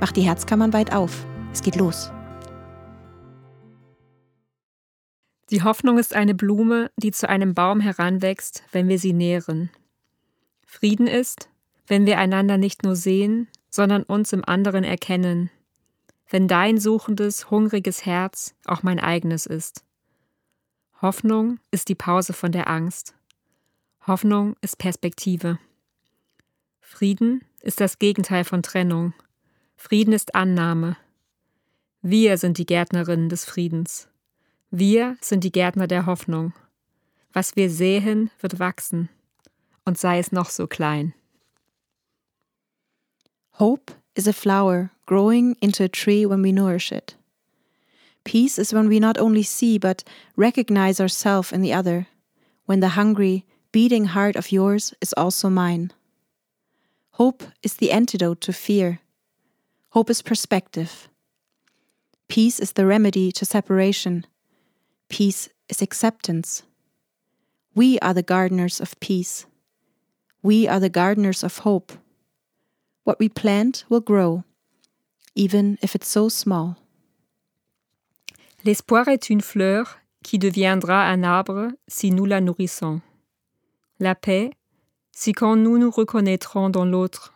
macht die Herzkammern weit auf. Es geht los. Die Hoffnung ist eine Blume, die zu einem Baum heranwächst, wenn wir sie nähren. Frieden ist, wenn wir einander nicht nur sehen, sondern uns im anderen erkennen, wenn dein suchendes, hungriges Herz auch mein eigenes ist. Hoffnung ist die Pause von der Angst. Hoffnung ist Perspektive. Frieden ist das Gegenteil von Trennung. Frieden ist Annahme. Wir sind die Gärtnerinnen des Friedens. Wir sind die Gärtner der Hoffnung. Was wir säen, wird wachsen, und sei es noch so klein. Hope is a flower growing into a tree when we nourish it. Peace is when we not only see but recognize ourselves in the other, when the hungry, beating heart of yours is also mine. Hope is the antidote to fear, Hope is perspective. Peace is the remedy to separation. Peace is acceptance. We are the gardeners of peace. We are the gardeners of hope. What we plant will grow, even if it's so small. L'espoir est une fleur qui deviendra un arbre si nous la nourrissons. La paix, si quand nous nous reconnaîtrons dans l'autre,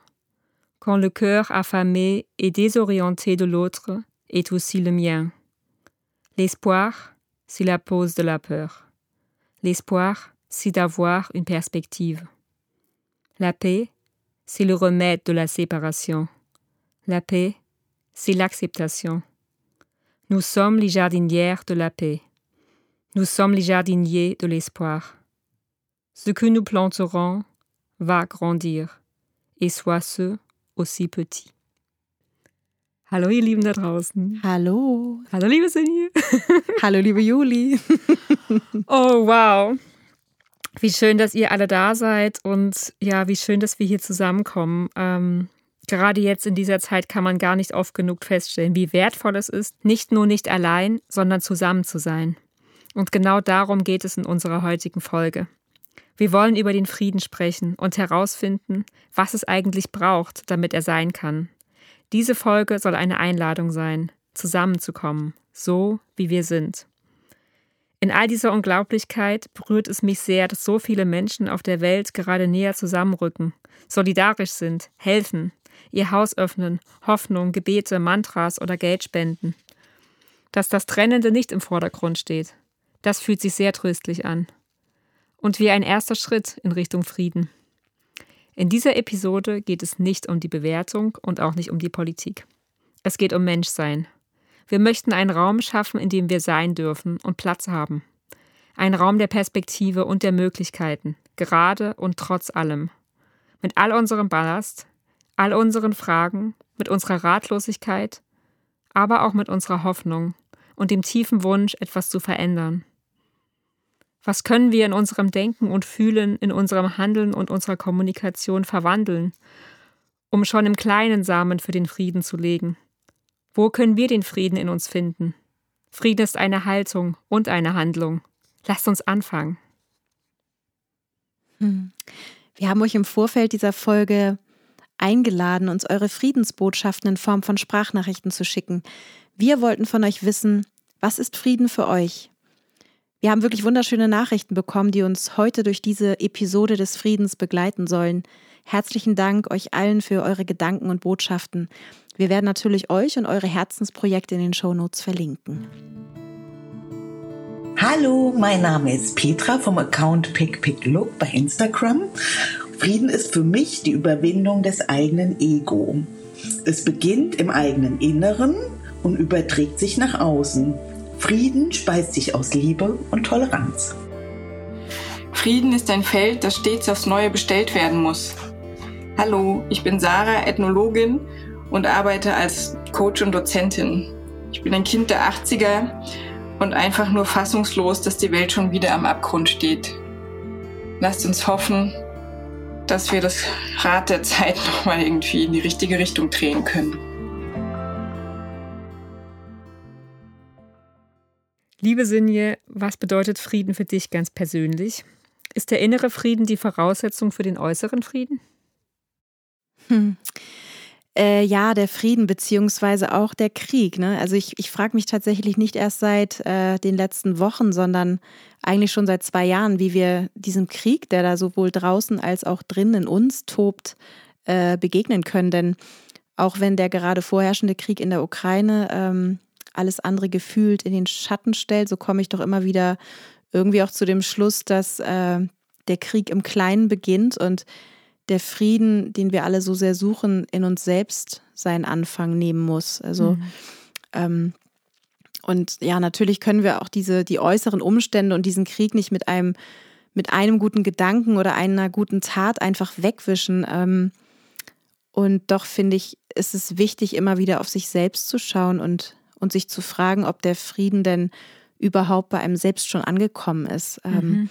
quand le cœur affamé et désorienté de l'autre est aussi le mien. L'espoir, c'est la pause de la peur. L'espoir, c'est d'avoir une perspective. La paix, c'est le remède de la séparation. La paix, c'est l'acceptation. Nous sommes les jardinières de la paix. Nous sommes les jardiniers de l'espoir. Ce que nous planterons va grandir, et soit ce aussi petit. Hallo, ihr Lieben da draußen. Hallo. Hallo, liebe Sinje. Hallo, liebe Juli. oh, wow. Wie schön, dass ihr alle da seid und ja, wie schön, dass wir hier zusammenkommen. Ähm, gerade jetzt in dieser Zeit kann man gar nicht oft genug feststellen, wie wertvoll es ist, nicht nur nicht allein, sondern zusammen zu sein. Und genau darum geht es in unserer heutigen Folge. Wir wollen über den Frieden sprechen und herausfinden, was es eigentlich braucht, damit er sein kann. Diese Folge soll eine Einladung sein, zusammenzukommen, so wie wir sind. In all dieser Unglaublichkeit berührt es mich sehr, dass so viele Menschen auf der Welt gerade näher zusammenrücken, solidarisch sind, helfen, ihr Haus öffnen, Hoffnung, Gebete, Mantras oder Geld spenden. Dass das Trennende nicht im Vordergrund steht, das fühlt sich sehr tröstlich an und wie ein erster Schritt in Richtung Frieden. In dieser Episode geht es nicht um die Bewertung und auch nicht um die Politik. Es geht um Menschsein. Wir möchten einen Raum schaffen, in dem wir sein dürfen und Platz haben. Ein Raum der Perspektive und der Möglichkeiten, gerade und trotz allem. Mit all unserem Ballast, all unseren Fragen, mit unserer Ratlosigkeit, aber auch mit unserer Hoffnung und dem tiefen Wunsch, etwas zu verändern. Was können wir in unserem Denken und Fühlen, in unserem Handeln und unserer Kommunikation verwandeln, um schon im kleinen Samen für den Frieden zu legen? Wo können wir den Frieden in uns finden? Frieden ist eine Haltung und eine Handlung. Lasst uns anfangen. Hm. Wir haben euch im Vorfeld dieser Folge eingeladen, uns eure Friedensbotschaften in Form von Sprachnachrichten zu schicken. Wir wollten von euch wissen, was ist Frieden für euch? Wir haben wirklich wunderschöne Nachrichten bekommen, die uns heute durch diese Episode des Friedens begleiten sollen. Herzlichen Dank euch allen für eure Gedanken und Botschaften. Wir werden natürlich euch und eure Herzensprojekte in den Shownotes verlinken. Hallo, mein Name ist Petra vom Account PickPickLook bei Instagram. Frieden ist für mich die Überwindung des eigenen Ego. Es beginnt im eigenen Inneren und überträgt sich nach außen. Frieden speist sich aus Liebe und Toleranz. Frieden ist ein Feld, das stets aufs Neue bestellt werden muss. Hallo, ich bin Sarah, Ethnologin und arbeite als Coach und Dozentin. Ich bin ein Kind der 80er und einfach nur fassungslos, dass die Welt schon wieder am Abgrund steht. Lasst uns hoffen, dass wir das Rad der Zeit nochmal irgendwie in die richtige Richtung drehen können. Liebe Sinje, was bedeutet Frieden für dich ganz persönlich? Ist der innere Frieden die Voraussetzung für den äußeren Frieden? Hm. Äh, ja, der Frieden beziehungsweise auch der Krieg. Ne? Also ich, ich frage mich tatsächlich nicht erst seit äh, den letzten Wochen, sondern eigentlich schon seit zwei Jahren, wie wir diesem Krieg, der da sowohl draußen als auch drinnen in uns tobt, äh, begegnen können. Denn auch wenn der gerade vorherrschende Krieg in der Ukraine ähm, alles andere gefühlt in den Schatten stellt, so komme ich doch immer wieder irgendwie auch zu dem Schluss, dass äh, der Krieg im Kleinen beginnt und der Frieden, den wir alle so sehr suchen, in uns selbst seinen Anfang nehmen muss. Also mhm. ähm, und ja, natürlich können wir auch diese die äußeren Umstände und diesen Krieg nicht mit einem mit einem guten Gedanken oder einer guten Tat einfach wegwischen. Ähm, und doch finde ich, ist es wichtig, immer wieder auf sich selbst zu schauen und und sich zu fragen, ob der Frieden denn überhaupt bei einem selbst schon angekommen ist. Ähm, mhm.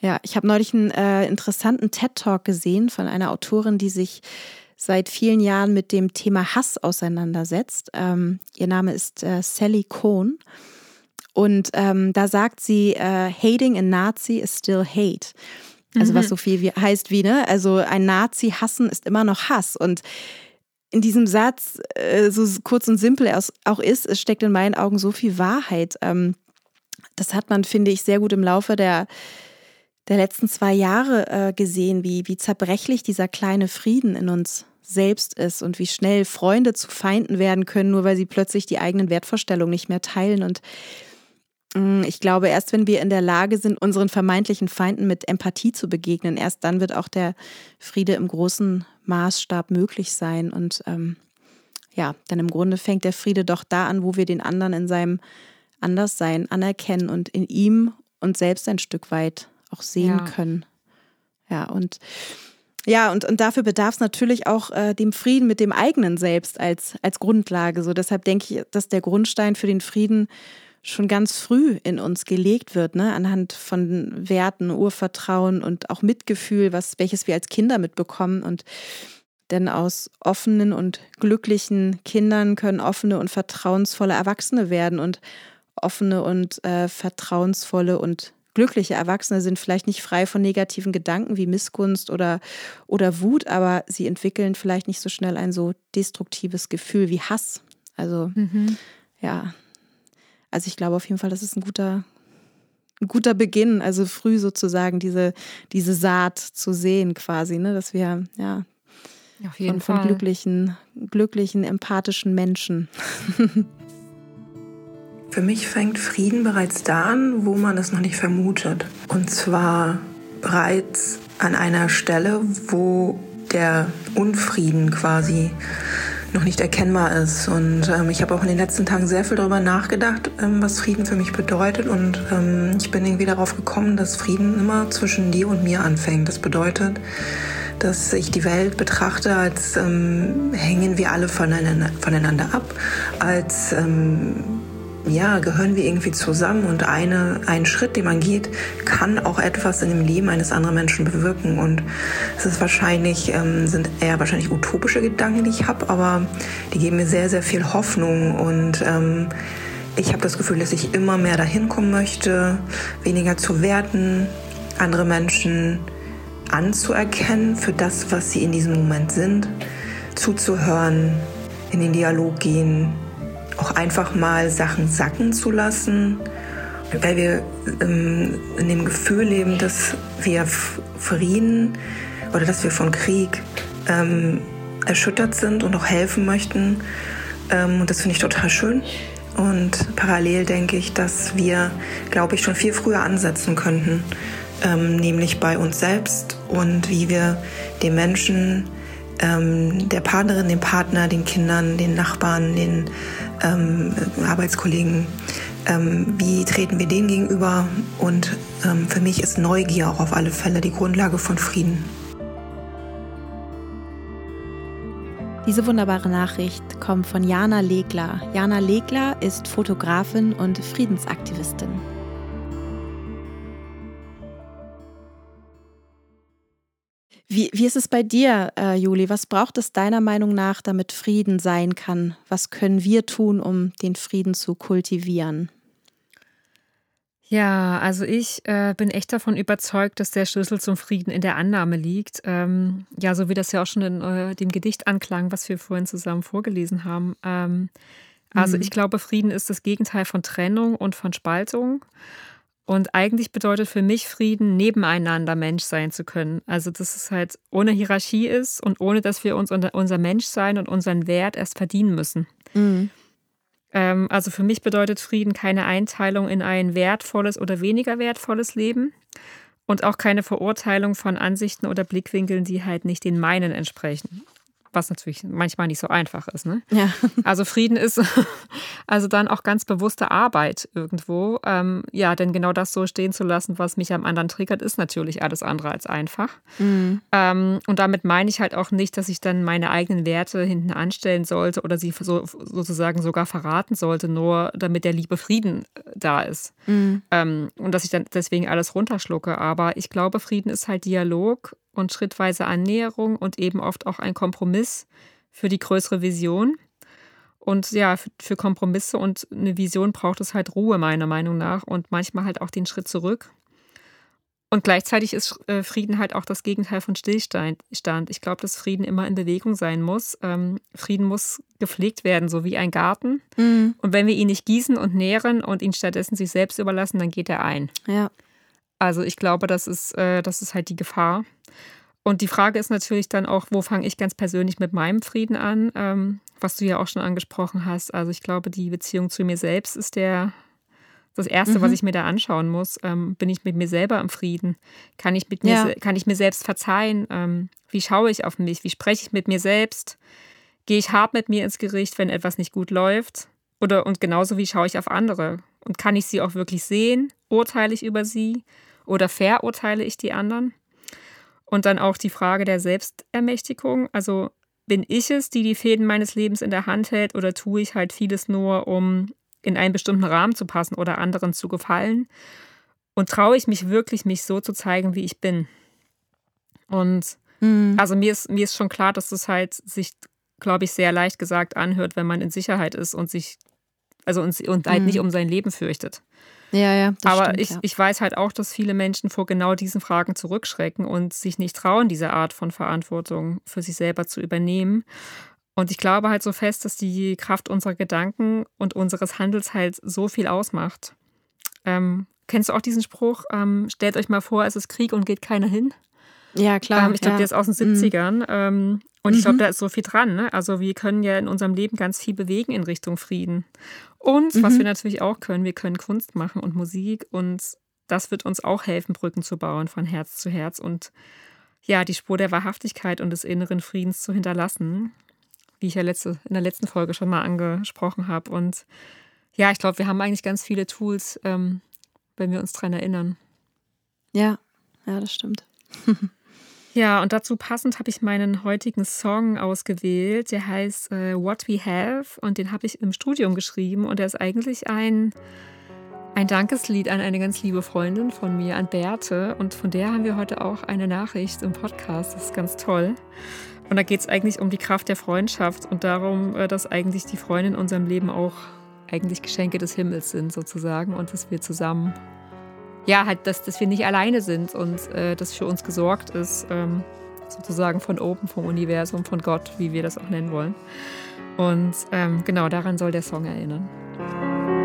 ja, ich habe neulich einen äh, interessanten TED-Talk gesehen von einer Autorin, die sich seit vielen Jahren mit dem Thema Hass auseinandersetzt. Ähm, ihr Name ist äh, Sally Cohn. Und ähm, da sagt sie, äh, hating a Nazi is still hate. Also mhm. was so viel wie, heißt wie, ne? Also ein Nazi hassen ist immer noch Hass. Und in diesem Satz, äh, so kurz und simpel er auch ist, es steckt in meinen Augen so viel Wahrheit. Ähm, das hat man, finde ich, sehr gut im Laufe der, der letzten zwei Jahre äh, gesehen, wie, wie zerbrechlich dieser kleine Frieden in uns selbst ist und wie schnell Freunde zu Feinden werden können, nur weil sie plötzlich die eigenen Wertvorstellungen nicht mehr teilen. Und mm, ich glaube, erst wenn wir in der Lage sind, unseren vermeintlichen Feinden mit Empathie zu begegnen, erst dann wird auch der Friede im großen Maßstab möglich sein. Und ähm, ja, denn im Grunde fängt der Friede doch da an, wo wir den anderen in seinem Anderssein anerkennen und in ihm uns selbst ein Stück weit auch sehen ja. können. Ja, und ja, und, und dafür bedarf es natürlich auch äh, dem Frieden mit dem eigenen Selbst als, als Grundlage. So deshalb denke ich, dass der Grundstein für den Frieden schon ganz früh in uns gelegt wird, ne? anhand von Werten, Urvertrauen und auch Mitgefühl, was, welches wir als Kinder mitbekommen. Und denn aus offenen und glücklichen Kindern können offene und vertrauensvolle Erwachsene werden. Und offene und äh, vertrauensvolle und glückliche Erwachsene sind vielleicht nicht frei von negativen Gedanken wie Missgunst oder, oder Wut, aber sie entwickeln vielleicht nicht so schnell ein so destruktives Gefühl wie Hass. Also mhm. ja, also ich glaube auf jeden Fall, das ist ein guter, ein guter Beginn, also früh sozusagen diese, diese Saat zu sehen quasi, ne? dass wir ja auf jeden von, von glücklichen, glücklichen, empathischen Menschen. Für mich fängt Frieden bereits da an, wo man es noch nicht vermutet. Und zwar bereits an einer Stelle, wo der Unfrieden quasi noch nicht erkennbar ist. Und ähm, ich habe auch in den letzten Tagen sehr viel darüber nachgedacht, ähm, was Frieden für mich bedeutet. Und ähm, ich bin irgendwie darauf gekommen, dass Frieden immer zwischen dir und mir anfängt. Das bedeutet, dass ich die Welt betrachte, als ähm, hängen wir alle voneinander, voneinander ab, als ähm, ja, gehören wir irgendwie zusammen und eine, ein Schritt, den man geht, kann auch etwas in dem Leben eines anderen Menschen bewirken. Und es ist wahrscheinlich, ähm, sind eher wahrscheinlich utopische Gedanken, die ich habe, aber die geben mir sehr, sehr viel Hoffnung und ähm, ich habe das Gefühl, dass ich immer mehr dahin kommen möchte, weniger zu werten, andere Menschen anzuerkennen für das, was sie in diesem Moment sind, zuzuhören, in den Dialog gehen, auch einfach mal Sachen sacken zu lassen, weil wir ähm, in dem Gefühl leben, dass wir Frieden oder dass wir von Krieg ähm, erschüttert sind und auch helfen möchten. Ähm, und das finde ich total schön. Und parallel denke ich, dass wir, glaube ich, schon viel früher ansetzen könnten, ähm, nämlich bei uns selbst und wie wir den Menschen, ähm, der Partnerin, dem Partner, den Kindern, den Nachbarn, den ähm, Arbeitskollegen, ähm, wie treten wir denen gegenüber? Und ähm, für mich ist Neugier auch auf alle Fälle die Grundlage von Frieden. Diese wunderbare Nachricht kommt von Jana Legler. Jana Legler ist Fotografin und Friedensaktivistin. Wie, wie ist es bei dir, äh, Juli? Was braucht es deiner Meinung nach, damit Frieden sein kann? Was können wir tun, um den Frieden zu kultivieren? Ja, also ich äh, bin echt davon überzeugt, dass der Schlüssel zum Frieden in der Annahme liegt. Ähm, ja, so wie das ja auch schon in äh, dem Gedicht anklang, was wir vorhin zusammen vorgelesen haben. Ähm, also mhm. ich glaube, Frieden ist das Gegenteil von Trennung und von Spaltung. Und eigentlich bedeutet für mich Frieden, nebeneinander Mensch sein zu können. Also, dass es halt ohne Hierarchie ist und ohne, dass wir uns unser Menschsein und unseren Wert erst verdienen müssen. Mhm. Ähm, also für mich bedeutet Frieden keine Einteilung in ein wertvolles oder weniger wertvolles Leben und auch keine Verurteilung von Ansichten oder Blickwinkeln, die halt nicht den meinen entsprechen was natürlich manchmal nicht so einfach ist. Ne? Ja. Also Frieden ist also dann auch ganz bewusste Arbeit irgendwo. Ähm, ja, denn genau das so stehen zu lassen, was mich am anderen triggert, ist natürlich alles andere als einfach. Mhm. Ähm, und damit meine ich halt auch nicht, dass ich dann meine eigenen Werte hinten anstellen sollte oder sie so, sozusagen sogar verraten sollte, nur damit der liebe Frieden äh, da ist. Mhm. Ähm, und dass ich dann deswegen alles runterschlucke. Aber ich glaube, Frieden ist halt Dialog und schrittweise Annäherung und eben oft auch ein Kompromiss für die größere Vision. Und ja, für Kompromisse und eine Vision braucht es halt Ruhe, meiner Meinung nach, und manchmal halt auch den Schritt zurück. Und gleichzeitig ist äh, Frieden halt auch das Gegenteil von Stillstand. Ich glaube, dass Frieden immer in Bewegung sein muss. Ähm, Frieden muss gepflegt werden, so wie ein Garten. Mhm. Und wenn wir ihn nicht gießen und nähren und ihn stattdessen sich selbst überlassen, dann geht er ein. Ja. Also ich glaube, das ist, äh, das ist halt die Gefahr. Und die Frage ist natürlich dann auch, wo fange ich ganz persönlich mit meinem Frieden an, ähm, was du ja auch schon angesprochen hast. Also ich glaube, die Beziehung zu mir selbst ist der das Erste, mhm. was ich mir da anschauen muss. Ähm, bin ich mit mir selber im Frieden? Kann ich, mit mir, ja. kann ich mir selbst verzeihen? Ähm, wie schaue ich auf mich? Wie spreche ich mit mir selbst? Gehe ich hart mit mir ins Gericht, wenn etwas nicht gut läuft? Oder und genauso wie schaue ich auf andere? Und kann ich sie auch wirklich sehen? Urteile ich über sie? Oder verurteile ich die anderen? Und dann auch die Frage der Selbstermächtigung. Also bin ich es, die die Fäden meines Lebens in der Hand hält, oder tue ich halt vieles nur, um in einen bestimmten Rahmen zu passen oder anderen zu gefallen? Und traue ich mich wirklich, mich so zu zeigen, wie ich bin? Und mhm. also mir ist, mir ist schon klar, dass das halt sich, glaube ich, sehr leicht gesagt anhört, wenn man in Sicherheit ist und sich, also und, und halt mhm. nicht um sein Leben fürchtet. Ja, ja. Aber stimmt, ich, ja. ich weiß halt auch, dass viele Menschen vor genau diesen Fragen zurückschrecken und sich nicht trauen, diese Art von Verantwortung für sich selber zu übernehmen. Und ich glaube halt so fest, dass die Kraft unserer Gedanken und unseres Handels halt so viel ausmacht. Ähm, kennst du auch diesen Spruch? Ähm, stellt euch mal vor, es ist Krieg und geht keiner hin. Ja, klar. Ähm, ich glaube, ja. der ist aus den 70ern. Mhm. Und ich glaube, mhm. da ist so viel dran. Ne? Also wir können ja in unserem Leben ganz viel bewegen in Richtung Frieden. Und mhm. was wir natürlich auch können, wir können Kunst machen und Musik und das wird uns auch helfen, Brücken zu bauen von Herz zu Herz und ja, die Spur der Wahrhaftigkeit und des inneren Friedens zu hinterlassen, wie ich ja letzte, in der letzten Folge schon mal angesprochen habe. Und ja, ich glaube, wir haben eigentlich ganz viele Tools, ähm, wenn wir uns daran erinnern. Ja, ja, das stimmt. Ja, und dazu passend habe ich meinen heutigen Song ausgewählt. Der heißt äh, What We Have und den habe ich im Studium geschrieben und der ist eigentlich ein, ein Dankeslied an eine ganz liebe Freundin von mir, an Berthe. Und von der haben wir heute auch eine Nachricht im Podcast. Das ist ganz toll. Und da geht es eigentlich um die Kraft der Freundschaft und darum, äh, dass eigentlich die Freunde in unserem Leben auch eigentlich Geschenke des Himmels sind sozusagen und dass wir zusammen ja, halt, dass, dass wir nicht alleine sind und äh, dass für uns gesorgt ist, ähm, sozusagen von oben, vom Universum, von Gott, wie wir das auch nennen wollen. Und ähm, genau daran soll der Song erinnern.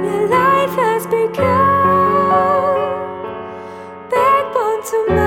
Your life has begun, backbone to mine.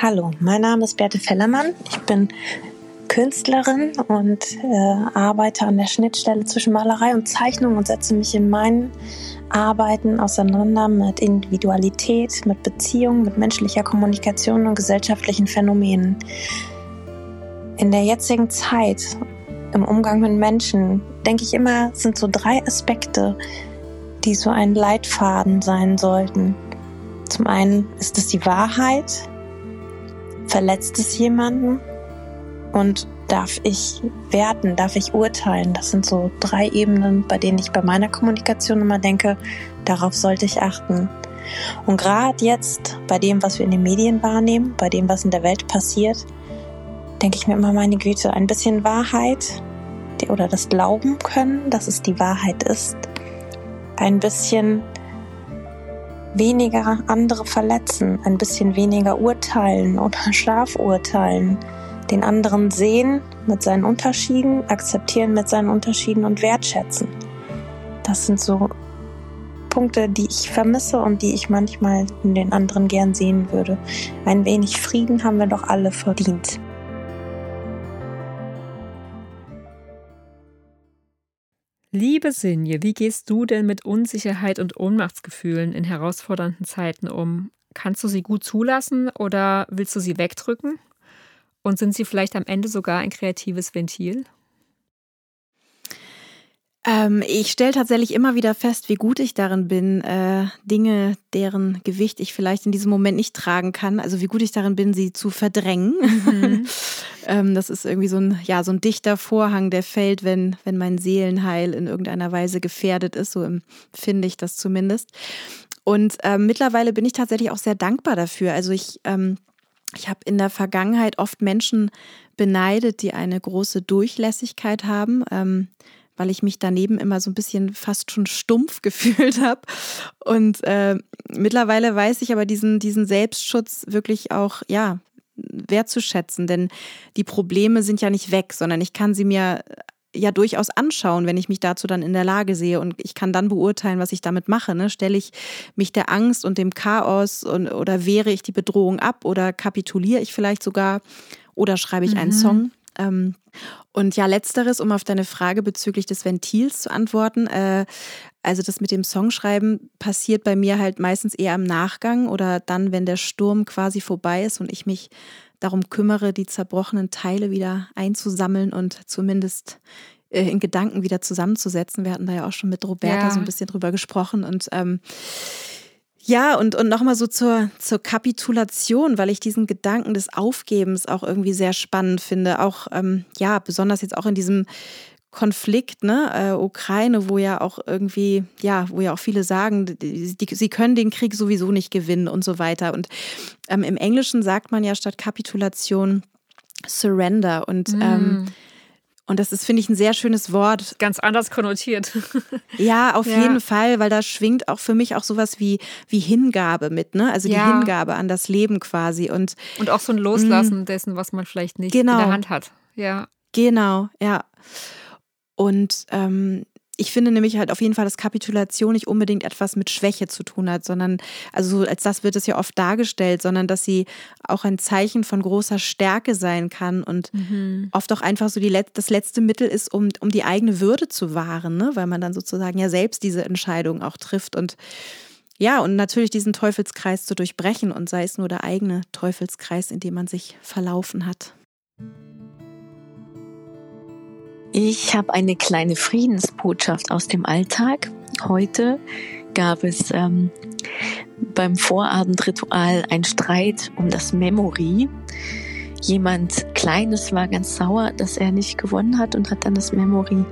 Hallo, mein Name ist Berthe Fellermann. Ich bin Künstlerin und äh, arbeite an der Schnittstelle zwischen Malerei und Zeichnung und setze mich in meinen Arbeiten auseinander mit Individualität, mit Beziehung, mit menschlicher Kommunikation und gesellschaftlichen Phänomenen. In der jetzigen Zeit, im Umgang mit Menschen, denke ich immer, sind so drei Aspekte, die so ein Leitfaden sein sollten. Zum einen ist es die Wahrheit, verletzt es jemanden und darf ich werten, darf ich urteilen. Das sind so drei Ebenen, bei denen ich bei meiner Kommunikation immer denke, darauf sollte ich achten. Und gerade jetzt, bei dem, was wir in den Medien wahrnehmen, bei dem, was in der Welt passiert, denke ich mir immer, meine Güte, ein bisschen Wahrheit oder das Glauben können, dass es die Wahrheit ist, ein bisschen weniger andere verletzen, ein bisschen weniger urteilen oder scharf urteilen, den anderen sehen mit seinen Unterschieden, akzeptieren mit seinen Unterschieden und wertschätzen. Das sind so Punkte, die ich vermisse und die ich manchmal in den anderen gern sehen würde. Ein wenig Frieden haben wir doch alle verdient. Liebe Sinje, wie gehst du denn mit Unsicherheit und Ohnmachtsgefühlen in herausfordernden Zeiten um? Kannst du sie gut zulassen oder willst du sie wegdrücken? Und sind sie vielleicht am Ende sogar ein kreatives Ventil? Ähm, ich stelle tatsächlich immer wieder fest, wie gut ich darin bin, äh, Dinge, deren Gewicht ich vielleicht in diesem Moment nicht tragen kann, also wie gut ich darin bin, sie zu verdrängen. Mhm. ähm, das ist irgendwie so ein, ja, so ein dichter Vorhang, der fällt, wenn, wenn mein Seelenheil in irgendeiner Weise gefährdet ist. So empfinde ich das zumindest. Und äh, mittlerweile bin ich tatsächlich auch sehr dankbar dafür. Also ich ähm, ich habe in der Vergangenheit oft Menschen beneidet, die eine große Durchlässigkeit haben, ähm, weil ich mich daneben immer so ein bisschen fast schon stumpf gefühlt habe. Und äh, mittlerweile weiß ich aber diesen, diesen Selbstschutz wirklich auch, ja, wertzuschätzen, denn die Probleme sind ja nicht weg, sondern ich kann sie mir ja durchaus anschauen, wenn ich mich dazu dann in der Lage sehe und ich kann dann beurteilen, was ich damit mache. Ne? Stelle ich mich der Angst und dem Chaos und, oder wehre ich die Bedrohung ab oder kapituliere ich vielleicht sogar oder schreibe ich mhm. einen Song? Ähm, und ja, letzteres, um auf deine Frage bezüglich des Ventils zu antworten. Äh, also das mit dem Songschreiben passiert bei mir halt meistens eher im Nachgang oder dann, wenn der Sturm quasi vorbei ist und ich mich darum kümmere, die zerbrochenen Teile wieder einzusammeln und zumindest äh, in Gedanken wieder zusammenzusetzen. Wir hatten da ja auch schon mit Roberta ja. so ein bisschen drüber gesprochen und ähm, ja, und, und nochmal so zur, zur Kapitulation, weil ich diesen Gedanken des Aufgebens auch irgendwie sehr spannend finde. Auch, ähm, ja, besonders jetzt auch in diesem Konflikt, ne, äh, Ukraine, wo ja auch irgendwie, ja, wo ja auch viele sagen, die, die, sie können den Krieg sowieso nicht gewinnen und so weiter. Und ähm, im Englischen sagt man ja statt Kapitulation Surrender. Und mm. ähm, und das ist, finde ich, ein sehr schönes Wort. Ganz anders konnotiert. Ja, auf ja. jeden Fall, weil da schwingt auch für mich auch sowas wie, wie Hingabe mit, ne? Also ja. die Hingabe an das Leben quasi. Und, und auch so ein Loslassen mm, dessen, was man vielleicht nicht genau. in der Hand hat. Ja. Genau, ja. Und ähm, ich finde nämlich halt auf jeden Fall, dass Kapitulation nicht unbedingt etwas mit Schwäche zu tun hat, sondern, also als das wird es ja oft dargestellt, sondern dass sie auch ein Zeichen von großer Stärke sein kann und mhm. oft auch einfach so die, das letzte Mittel ist, um, um die eigene Würde zu wahren, ne? weil man dann sozusagen ja selbst diese Entscheidung auch trifft und ja, und natürlich diesen Teufelskreis zu durchbrechen und sei es nur der eigene Teufelskreis, in dem man sich verlaufen hat. Ich habe eine kleine Friedensbotschaft aus dem Alltag. Heute gab es ähm, beim Vorabendritual ein Streit um das Memory. Jemand Kleines war ganz sauer, dass er nicht gewonnen hat und hat dann das Memory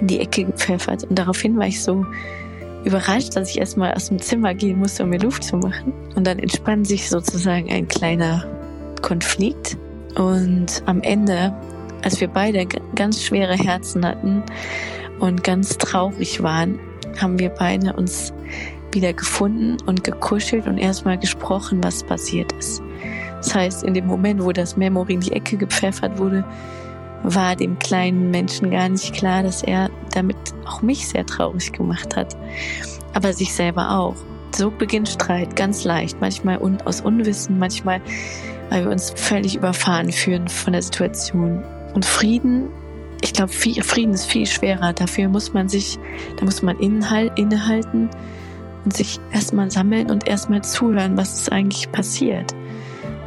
in die Ecke gepfeffert. Und daraufhin war ich so überrascht, dass ich erstmal aus dem Zimmer gehen musste, um mir Luft zu machen. Und dann entspann sich sozusagen ein kleiner Konflikt. Und am Ende als wir beide ganz schwere Herzen hatten und ganz traurig waren, haben wir beide uns wieder gefunden und gekuschelt und erstmal gesprochen, was passiert ist. Das heißt, in dem Moment, wo das Memory in die Ecke gepfeffert wurde, war dem kleinen Menschen gar nicht klar, dass er damit auch mich sehr traurig gemacht hat, aber sich selber auch. so beginnt Streit ganz leicht. Manchmal aus Unwissen, manchmal, weil wir uns völlig überfahren fühlen von der Situation. Und Frieden, ich glaube, Frieden ist viel schwerer. Dafür muss man sich, da muss man innehalten und sich erstmal sammeln und erstmal zuhören, was ist eigentlich passiert.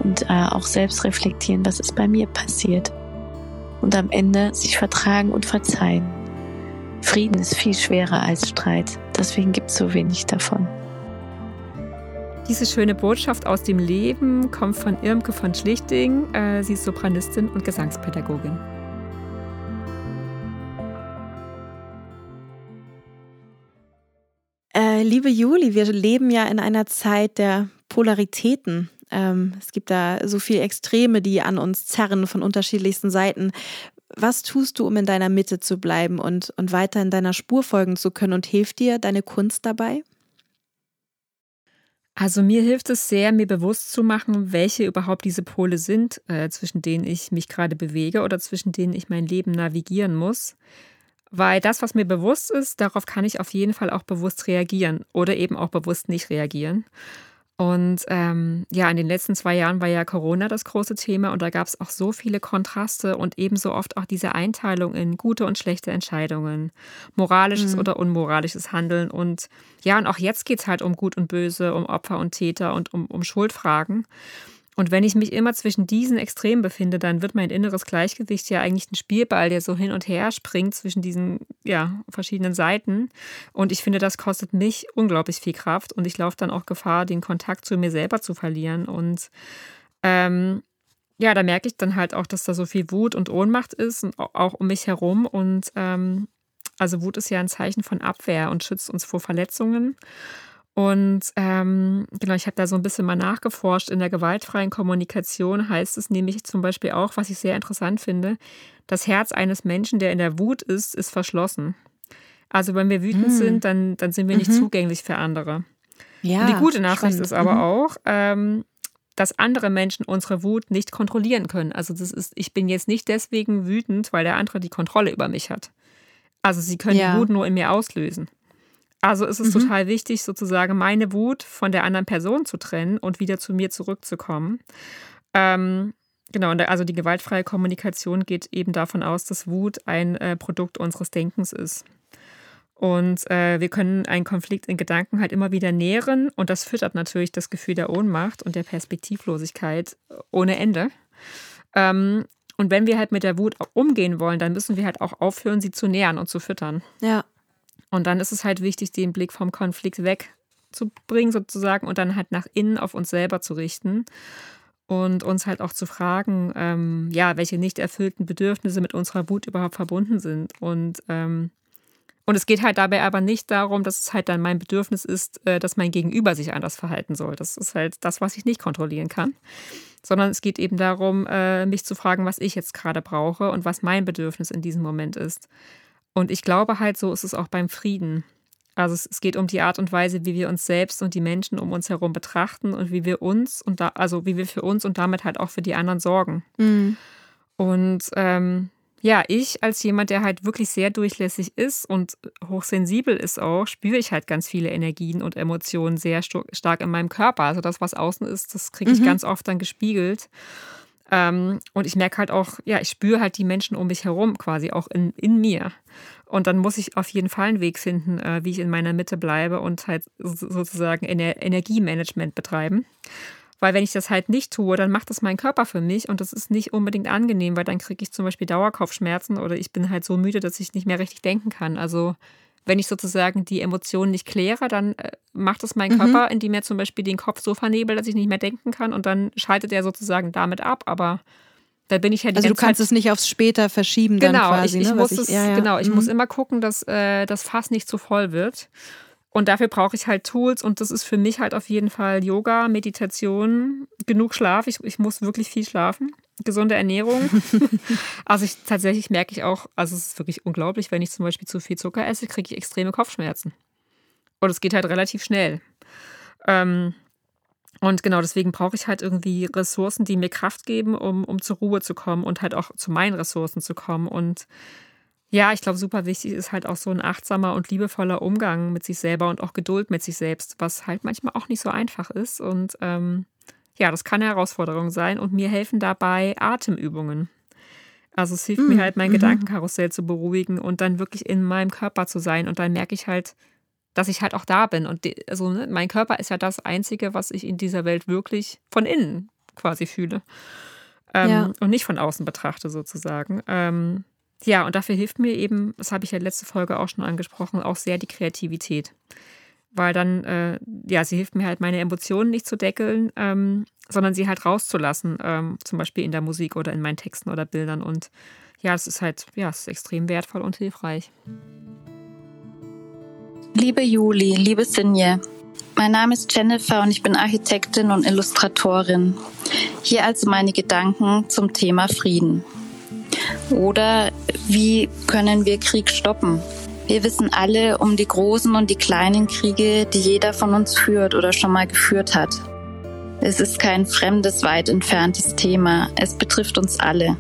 Und äh, auch selbst reflektieren, was ist bei mir passiert. Und am Ende sich vertragen und verzeihen. Frieden ist viel schwerer als Streit. Deswegen gibt es so wenig davon. Diese schöne Botschaft aus dem Leben kommt von Irmke von Schlichting. Äh, sie ist Sopranistin und Gesangspädagogin. Äh, liebe Juli, wir leben ja in einer Zeit der Polaritäten. Ähm, es gibt da so viele Extreme, die an uns zerren von unterschiedlichsten Seiten. Was tust du, um in deiner Mitte zu bleiben und, und weiter in deiner Spur folgen zu können? Und hilft dir deine Kunst dabei? Also mir hilft es sehr, mir bewusst zu machen, welche überhaupt diese Pole sind, äh, zwischen denen ich mich gerade bewege oder zwischen denen ich mein Leben navigieren muss. Weil das, was mir bewusst ist, darauf kann ich auf jeden Fall auch bewusst reagieren oder eben auch bewusst nicht reagieren. Und ähm, ja, in den letzten zwei Jahren war ja Corona das große Thema und da gab es auch so viele Kontraste und ebenso oft auch diese Einteilung in gute und schlechte Entscheidungen, moralisches mhm. oder unmoralisches Handeln. Und ja, und auch jetzt geht es halt um Gut und Böse, um Opfer und Täter und um, um Schuldfragen. Und wenn ich mich immer zwischen diesen Extremen befinde, dann wird mein inneres Gleichgewicht ja eigentlich ein Spielball, der so hin und her springt zwischen diesen ja, verschiedenen Seiten. Und ich finde, das kostet mich unglaublich viel Kraft und ich laufe dann auch Gefahr, den Kontakt zu mir selber zu verlieren. Und ähm, ja, da merke ich dann halt auch, dass da so viel Wut und Ohnmacht ist, auch um mich herum. Und ähm, also Wut ist ja ein Zeichen von Abwehr und schützt uns vor Verletzungen. Und ähm, genau, ich habe da so ein bisschen mal nachgeforscht. In der gewaltfreien Kommunikation heißt es nämlich zum Beispiel auch, was ich sehr interessant finde, das Herz eines Menschen, der in der Wut ist, ist verschlossen. Also wenn wir wütend hm. sind, dann, dann sind wir nicht mhm. zugänglich für andere. Ja, Und die gute Nachricht spannend. ist aber mhm. auch, ähm, dass andere Menschen unsere Wut nicht kontrollieren können. Also das ist, ich bin jetzt nicht deswegen wütend, weil der andere die Kontrolle über mich hat. Also sie können ja. die Wut nur in mir auslösen. Also ist es mhm. total wichtig, sozusagen meine Wut von der anderen Person zu trennen und wieder zu mir zurückzukommen. Ähm, genau, also die gewaltfreie Kommunikation geht eben davon aus, dass Wut ein äh, Produkt unseres Denkens ist. Und äh, wir können einen Konflikt in Gedanken halt immer wieder nähren und das füttert natürlich das Gefühl der Ohnmacht und der Perspektivlosigkeit ohne Ende. Ähm, und wenn wir halt mit der Wut umgehen wollen, dann müssen wir halt auch aufhören, sie zu nähren und zu füttern. Ja. Und dann ist es halt wichtig, den Blick vom Konflikt wegzubringen, sozusagen, und dann halt nach innen auf uns selber zu richten und uns halt auch zu fragen, ähm, ja, welche nicht erfüllten Bedürfnisse mit unserer Wut überhaupt verbunden sind. Und, ähm, und es geht halt dabei aber nicht darum, dass es halt dann mein Bedürfnis ist, äh, dass mein Gegenüber sich anders verhalten soll. Das ist halt das, was ich nicht kontrollieren kann. Sondern es geht eben darum, äh, mich zu fragen, was ich jetzt gerade brauche und was mein Bedürfnis in diesem Moment ist. Und ich glaube halt, so ist es auch beim Frieden. Also es, geht um die Art und Weise, wie wir uns selbst und die Menschen um uns herum betrachten und wie wir uns und da, also wie wir für uns und damit halt auch für die anderen sorgen. Mhm. Und ähm, ja, ich als jemand, der halt wirklich sehr durchlässig ist und hochsensibel ist auch, spüre ich halt ganz viele Energien und Emotionen sehr stark in meinem Körper. Also das, was außen ist, das kriege ich mhm. ganz oft dann gespiegelt. Ähm, und ich merke halt auch, ja, ich spüre halt die Menschen um mich herum quasi auch in, in mir. Und dann muss ich auf jeden Fall einen Weg finden, äh, wie ich in meiner Mitte bleibe und halt sozusagen Ener Energiemanagement betreiben. Weil wenn ich das halt nicht tue, dann macht das mein Körper für mich und das ist nicht unbedingt angenehm, weil dann kriege ich zum Beispiel Dauerkopfschmerzen oder ich bin halt so müde, dass ich nicht mehr richtig denken kann. Also wenn ich sozusagen die Emotionen nicht kläre, dann äh, macht es mein mhm. Körper, indem er zum Beispiel den Kopf so vernebelt, dass ich nicht mehr denken kann und dann schaltet er sozusagen damit ab. Aber da bin ich ja die Also du kannst Zeit es nicht aufs später verschieben genau, dann quasi. Ich, ich ne? muss ich, es, ja, ja. Genau, ich mhm. muss immer gucken, dass äh, das Fass nicht zu voll wird. Und dafür brauche ich halt Tools und das ist für mich halt auf jeden Fall Yoga, Meditation, genug Schlaf. Ich, ich muss wirklich viel schlafen gesunde Ernährung. also ich tatsächlich merke ich auch, also es ist wirklich unglaublich, wenn ich zum Beispiel zu viel Zucker esse, kriege ich extreme Kopfschmerzen. Und es geht halt relativ schnell. Ähm, und genau deswegen brauche ich halt irgendwie Ressourcen, die mir Kraft geben, um, um zur Ruhe zu kommen und halt auch zu meinen Ressourcen zu kommen. Und Ja, ich glaube, super wichtig ist halt auch so ein achtsamer und liebevoller Umgang mit sich selber und auch Geduld mit sich selbst, was halt manchmal auch nicht so einfach ist. Und ähm, ja, das kann eine Herausforderung sein. Und mir helfen dabei Atemübungen. Also es hilft mm, mir halt, mein mm Gedankenkarussell zu beruhigen und dann wirklich in meinem Körper zu sein. Und dann merke ich halt, dass ich halt auch da bin. Und die, also ne, mein Körper ist ja das Einzige, was ich in dieser Welt wirklich von innen quasi fühle. Ähm, ja. Und nicht von außen betrachte sozusagen. Ähm, ja, und dafür hilft mir eben, das habe ich ja letzte Folge auch schon angesprochen, auch sehr die Kreativität. Weil dann, äh, ja, sie hilft mir halt, meine Emotionen nicht zu deckeln, ähm, sondern sie halt rauszulassen, ähm, zum Beispiel in der Musik oder in meinen Texten oder Bildern. Und ja, es ist halt, ja, es ist extrem wertvoll und hilfreich. Liebe Juli, liebe Sinje, mein Name ist Jennifer und ich bin Architektin und Illustratorin. Hier also meine Gedanken zum Thema Frieden. Oder wie können wir Krieg stoppen? Wir wissen alle um die großen und die kleinen Kriege, die jeder von uns führt oder schon mal geführt hat. Es ist kein fremdes, weit entferntes Thema. Es betrifft uns alle.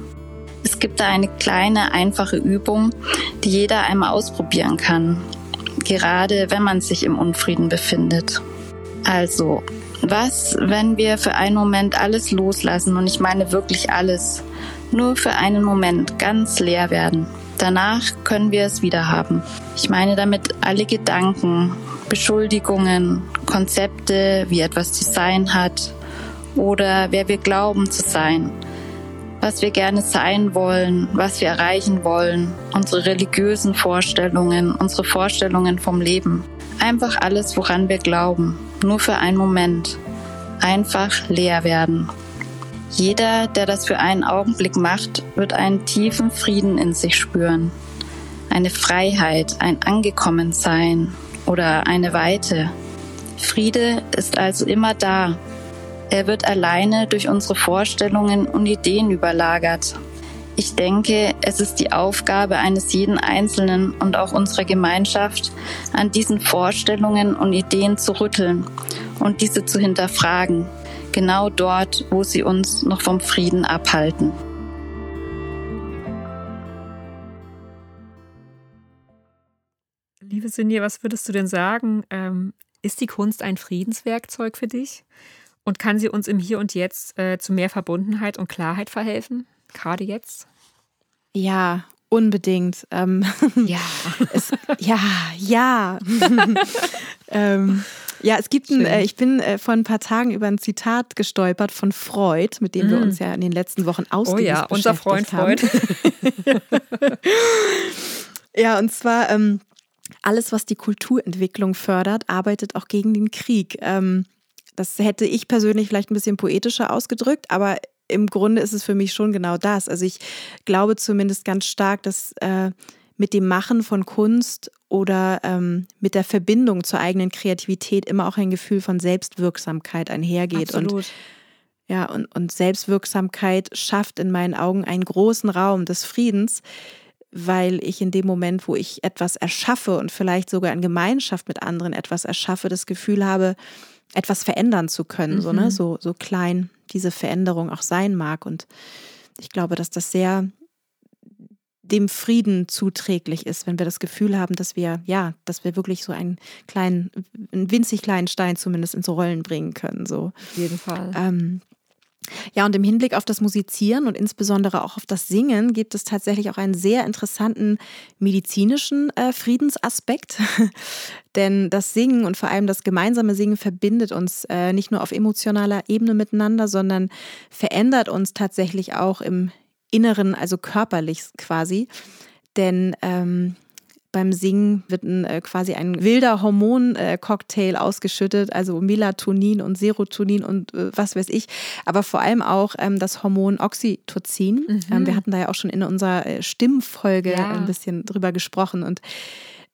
Es gibt da eine kleine, einfache Übung, die jeder einmal ausprobieren kann. Gerade wenn man sich im Unfrieden befindet. Also, was, wenn wir für einen Moment alles loslassen und ich meine wirklich alles nur für einen Moment ganz leer werden. Danach können wir es wieder haben. Ich meine damit alle Gedanken, Beschuldigungen, Konzepte, wie etwas zu sein hat oder wer wir glauben zu sein, was wir gerne sein wollen, was wir erreichen wollen, unsere religiösen Vorstellungen, unsere Vorstellungen vom Leben. Einfach alles, woran wir glauben, nur für einen Moment. Einfach leer werden. Jeder, der das für einen Augenblick macht, wird einen tiefen Frieden in sich spüren. Eine Freiheit, ein Angekommensein oder eine Weite. Friede ist also immer da. Er wird alleine durch unsere Vorstellungen und Ideen überlagert. Ich denke, es ist die Aufgabe eines jeden Einzelnen und auch unserer Gemeinschaft, an diesen Vorstellungen und Ideen zu rütteln und diese zu hinterfragen genau dort, wo sie uns noch vom Frieden abhalten. Liebe Sinje, was würdest du denn sagen? Ähm, ist die Kunst ein Friedenswerkzeug für dich? Und kann sie uns im Hier und Jetzt äh, zu mehr Verbundenheit und Klarheit verhelfen? Gerade jetzt? Ja, unbedingt. Ähm, ja. es, ja, ja. ähm, ja, es gibt ein, äh, ich bin äh, vor ein paar Tagen über ein Zitat gestolpert von Freud, mit dem mm. wir uns ja in den letzten Wochen ausgiebig Oh ja, unser Freund Freud. ja, und zwar ähm, alles, was die Kulturentwicklung fördert, arbeitet auch gegen den Krieg. Ähm, das hätte ich persönlich vielleicht ein bisschen poetischer ausgedrückt, aber im Grunde ist es für mich schon genau das. Also ich glaube zumindest ganz stark, dass äh, mit dem Machen von Kunst oder ähm, mit der Verbindung zur eigenen Kreativität immer auch ein Gefühl von Selbstwirksamkeit einhergeht. Absolut. Und ja, und, und Selbstwirksamkeit schafft in meinen Augen einen großen Raum des Friedens, weil ich in dem Moment, wo ich etwas erschaffe und vielleicht sogar in Gemeinschaft mit anderen etwas erschaffe, das Gefühl habe, etwas verändern zu können, mhm. so, ne? Mhm. so, so klein diese Veränderung auch sein mag. Und ich glaube, dass das sehr dem Frieden zuträglich ist, wenn wir das Gefühl haben, dass wir, ja, dass wir wirklich so einen kleinen, einen winzig kleinen Stein zumindest ins Rollen bringen können. So. Auf jeden Fall. Ähm, ja, und im Hinblick auf das Musizieren und insbesondere auch auf das Singen gibt es tatsächlich auch einen sehr interessanten medizinischen äh, Friedensaspekt. Denn das Singen und vor allem das gemeinsame Singen verbindet uns äh, nicht nur auf emotionaler Ebene miteinander, sondern verändert uns tatsächlich auch im Inneren, also körperlich quasi. Denn ähm, beim Singen wird ein, äh, quasi ein wilder Hormoncocktail äh, ausgeschüttet, also Melatonin und Serotonin und äh, was weiß ich, aber vor allem auch ähm, das Hormon Oxytocin. Mhm. Ähm, wir hatten da ja auch schon in unserer äh, Stimmfolge ja. ein bisschen drüber gesprochen und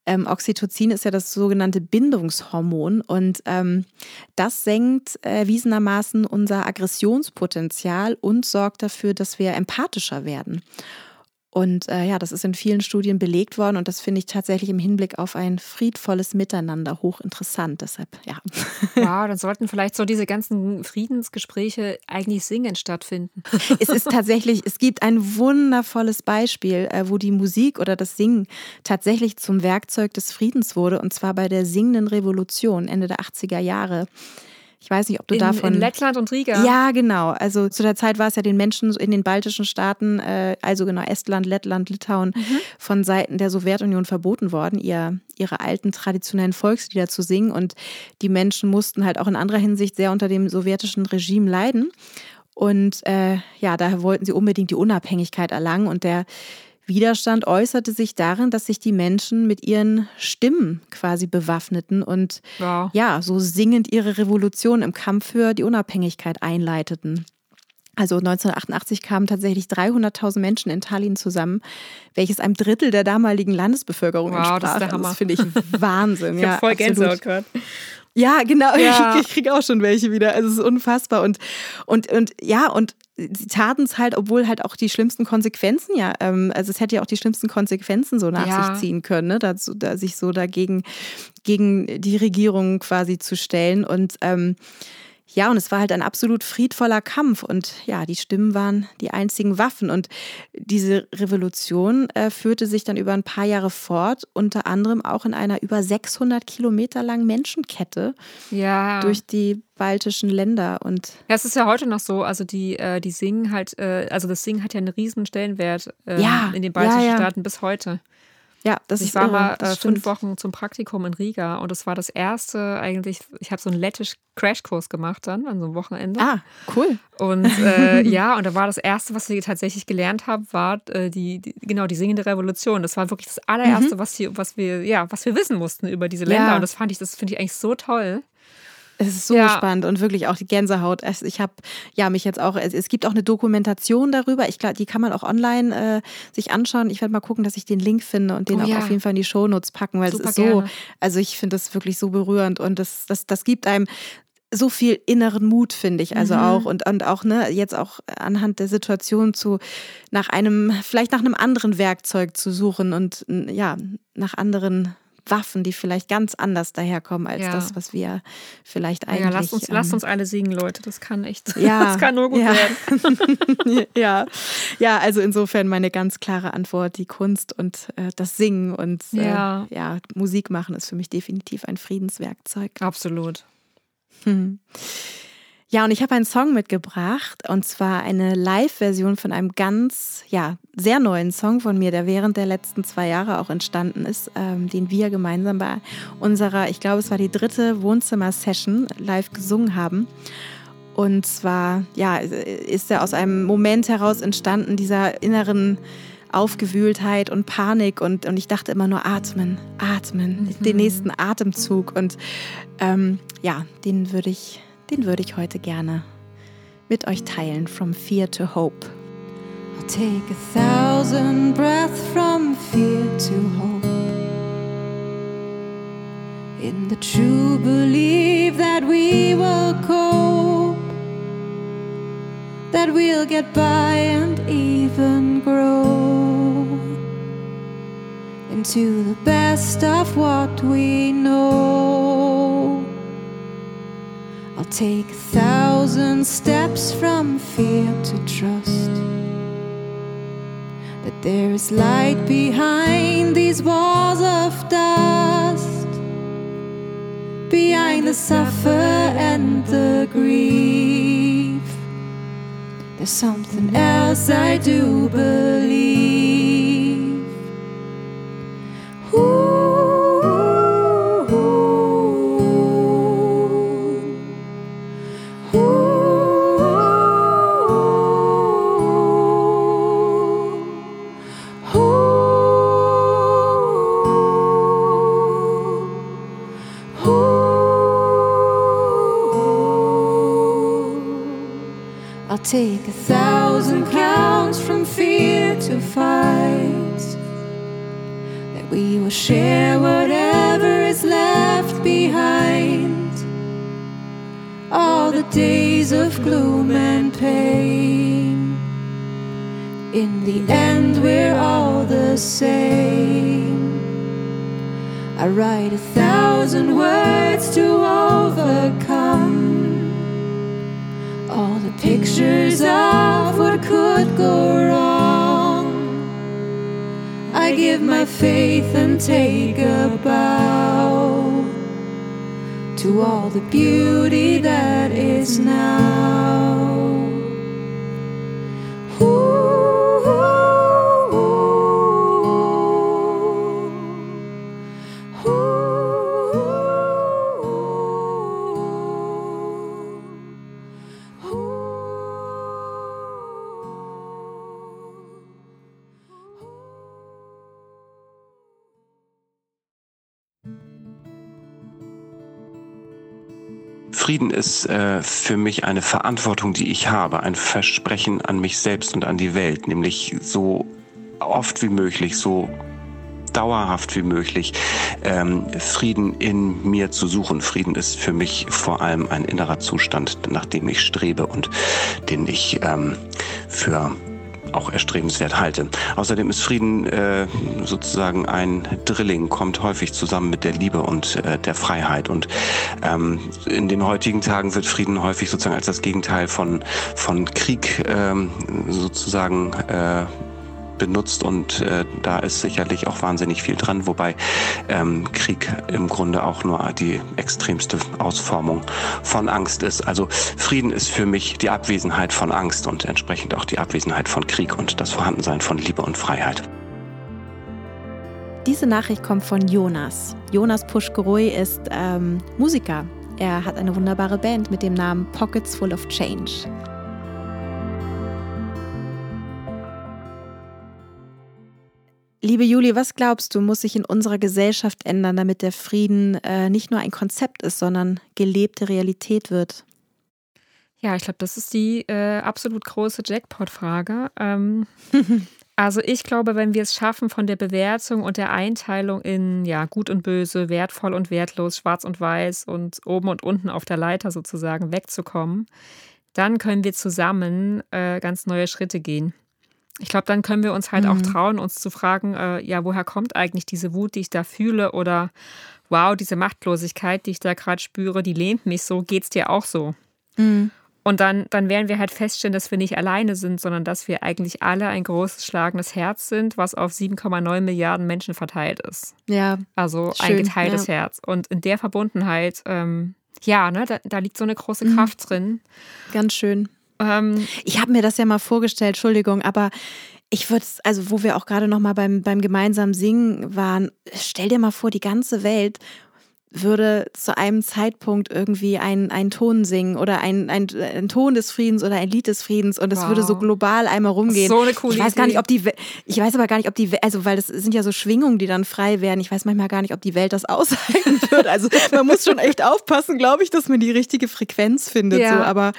ähm, Oxytocin ist ja das sogenannte Bindungshormon und ähm, das senkt erwiesenermaßen unser Aggressionspotenzial und sorgt dafür, dass wir empathischer werden. Und äh, ja, das ist in vielen Studien belegt worden und das finde ich tatsächlich im Hinblick auf ein friedvolles Miteinander hochinteressant. Deshalb, ja. Wow, dann sollten vielleicht so diese ganzen Friedensgespräche eigentlich singend stattfinden. Es ist tatsächlich, es gibt ein wundervolles Beispiel, äh, wo die Musik oder das Singen tatsächlich zum Werkzeug des Friedens wurde und zwar bei der singenden Revolution Ende der 80er Jahre. Ich weiß nicht, ob du in, davon. In Lettland und Riga. Ja, genau. Also zu der Zeit war es ja den Menschen in den baltischen Staaten, äh, also genau Estland, Lettland, Litauen, mhm. von Seiten der Sowjetunion verboten worden, ihr, ihre alten traditionellen Volkslieder zu singen. Und die Menschen mussten halt auch in anderer Hinsicht sehr unter dem sowjetischen Regime leiden. Und äh, ja, da wollten sie unbedingt die Unabhängigkeit erlangen. Und der Widerstand äußerte sich darin, dass sich die Menschen mit ihren Stimmen quasi bewaffneten und wow. ja, so singend ihre Revolution im Kampf für die Unabhängigkeit einleiteten. Also 1988 kamen tatsächlich 300.000 Menschen in Tallinn zusammen, welches einem Drittel der damaligen Landesbevölkerung wow, entsprach. Das, ist der Hammer. das finde ich Wahnsinn. ich ja, voll Gänsehaut gerade. Ja, genau. Ja. Ich, ich kriege auch schon welche wieder. Also es ist unfassbar. Und, und, und ja, und sie taten es halt, obwohl halt auch die schlimmsten Konsequenzen ja, ähm, also es hätte ja auch die schlimmsten Konsequenzen so nach ja. sich ziehen können, ne? Dazu, da, sich so dagegen gegen die Regierung quasi zu stellen. Und ähm, ja, und es war halt ein absolut friedvoller Kampf und ja, die Stimmen waren die einzigen Waffen. Und diese Revolution äh, führte sich dann über ein paar Jahre fort, unter anderem auch in einer über 600 Kilometer langen Menschenkette ja. durch die baltischen Länder. Und ja, es ist ja heute noch so, also die, äh, die singen halt, äh, also das Singen hat ja einen riesen Stellenwert ähm, ja, in den baltischen ja. Staaten bis heute. Ja, das ich ist war irre, mal äh, fünf Wochen zum Praktikum in Riga und es war das erste eigentlich, ich habe so einen lettisch Crashkurs gemacht dann an so einem Wochenende. Ah, cool. Und äh, ja, und da war das erste, was ich tatsächlich gelernt habe, war äh, die, die, genau die singende Revolution. Das war wirklich das allererste, mhm. was, hier, was wir ja, was wir wissen mussten über diese Länder ja. und das fand ich, das finde ich eigentlich so toll. Es ist so ja. spannend und wirklich auch die Gänsehaut. Ich habe ja mich jetzt auch, es, gibt auch eine Dokumentation darüber. Ich glaube, die kann man auch online äh, sich anschauen. Ich werde mal gucken, dass ich den Link finde und den oh, auch ja. auf jeden Fall in die Shownotes packen, weil Super es ist so, gerne. also ich finde das wirklich so berührend und das, das, das gibt einem so viel inneren Mut, finde ich, also mhm. auch und, und auch, ne, jetzt auch anhand der Situation zu, nach einem, vielleicht nach einem anderen Werkzeug zu suchen und ja, nach anderen Waffen, die vielleicht ganz anders daherkommen als ja. das, was wir vielleicht eigentlich. Ja, lasst uns, ähm, lasst uns alle singen, Leute. Das kann echt, ja, das kann nur gut ja. werden. ja. ja, also insofern meine ganz klare Antwort: die Kunst und äh, das Singen und äh, ja. ja, Musik machen ist für mich definitiv ein Friedenswerkzeug. Absolut. Hm. Ja, und ich habe einen Song mitgebracht und zwar eine Live-Version von einem ganz, ja, sehr neuen Song von mir, der während der letzten zwei Jahre auch entstanden ist, ähm, den wir gemeinsam bei unserer, ich glaube, es war die dritte Wohnzimmer-Session live gesungen haben. Und zwar, ja, ist er aus einem Moment heraus entstanden, dieser inneren Aufgewühltheit und Panik und, und ich dachte immer nur atmen, atmen, mhm. den nächsten Atemzug und ähm, ja, den würde ich den würde ich heute gerne mit euch teilen. From Fear to Hope. I'll take a thousand breaths from fear to hope. In the true belief that we will cope, that we'll get by and even grow into the best of what we know. I'll take a thousand steps from fear to trust that there is light behind these walls of dust, behind the suffer and the grief. There's something else I do believe. Same. I write a thousand words to overcome all the pictures of what could go wrong. I give my faith and take a bow to all the beauty that is now. Frieden ist äh, für mich eine Verantwortung, die ich habe, ein Versprechen an mich selbst und an die Welt, nämlich so oft wie möglich, so dauerhaft wie möglich ähm, Frieden in mir zu suchen. Frieden ist für mich vor allem ein innerer Zustand, nach dem ich strebe und den ich ähm, für auch erstrebenswert halte. Außerdem ist Frieden äh, sozusagen ein Drilling, kommt häufig zusammen mit der Liebe und äh, der Freiheit. Und ähm, in den heutigen Tagen wird Frieden häufig sozusagen als das Gegenteil von, von Krieg ähm, sozusagen äh, benutzt und äh, da ist sicherlich auch wahnsinnig viel dran, wobei ähm, Krieg im Grunde auch nur die extremste Ausformung von Angst ist. Also Frieden ist für mich die Abwesenheit von Angst und entsprechend auch die Abwesenheit von Krieg und das Vorhandensein von Liebe und Freiheit. Diese Nachricht kommt von Jonas. Jonas Puschgerui ist ähm, Musiker. Er hat eine wunderbare Band mit dem Namen Pockets Full of Change. Liebe Julie, was glaubst du, muss sich in unserer Gesellschaft ändern, damit der Frieden äh, nicht nur ein Konzept ist, sondern gelebte Realität wird? Ja, ich glaube, das ist die äh, absolut große Jackpot-Frage. Ähm, also ich glaube, wenn wir es schaffen, von der Bewertung und der Einteilung in ja gut und böse, wertvoll und wertlos, schwarz und weiß und oben und unten auf der Leiter sozusagen wegzukommen, dann können wir zusammen äh, ganz neue Schritte gehen. Ich glaube, dann können wir uns halt mhm. auch trauen, uns zu fragen, äh, ja, woher kommt eigentlich diese Wut, die ich da fühle oder wow, diese Machtlosigkeit, die ich da gerade spüre, die lehnt mich so, geht's dir auch so? Mhm. Und dann, dann werden wir halt feststellen, dass wir nicht alleine sind, sondern dass wir eigentlich alle ein großes schlagendes Herz sind, was auf 7,9 Milliarden Menschen verteilt ist. Ja. Also schön, ein geteiltes ja. Herz. Und in der Verbundenheit, ähm, ja, ne, da, da, liegt so eine große mhm. Kraft mhm. drin. Ganz schön. Ähm, ich habe mir das ja mal vorgestellt, Entschuldigung, aber ich würde es, also wo wir auch gerade noch mal beim, beim gemeinsamen Singen waren, stell dir mal vor, die ganze Welt würde zu einem Zeitpunkt irgendwie einen Ton singen oder ein, ein, ein Ton des Friedens oder ein Lied des Friedens und es wow. würde so global einmal rumgehen. So eine coole ich weiß gar nicht, ob die ich weiß aber gar nicht, ob die also weil das sind ja so Schwingungen, die dann frei werden. Ich weiß manchmal gar nicht, ob die Welt das aushalten wird. Also man muss schon echt aufpassen, glaube ich, dass man die richtige Frequenz findet ja. so, aber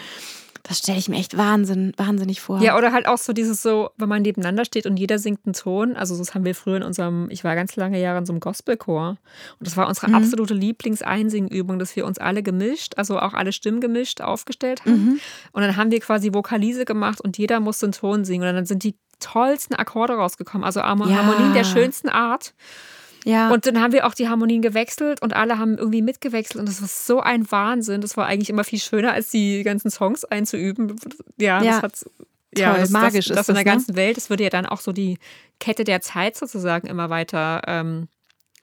das stelle ich mir echt Wahnsinn, wahnsinnig vor. Ja, oder halt auch so dieses so, wenn man nebeneinander steht und jeder singt einen Ton. Also das haben wir früher in unserem, ich war ganz lange Jahre in so einem Gospelchor. Und das war unsere mhm. absolute Lieblingseinsingübung, dass wir uns alle gemischt, also auch alle Stimmen gemischt aufgestellt haben. Mhm. Und dann haben wir quasi Vokalise gemacht und jeder musste einen Ton singen. Und dann sind die tollsten Akkorde rausgekommen. Also Harmonien ja. der schönsten Art. Ja. Und dann haben wir auch die Harmonien gewechselt und alle haben irgendwie mitgewechselt und das war so ein Wahnsinn. Das war eigentlich immer viel schöner, als die ganzen Songs einzuüben. Ja, ja. das hat ja, Toll, das, magisch das, das, ist das in der ne? ganzen Welt. Das würde ja dann auch so die Kette der Zeit sozusagen immer weiter. Ähm,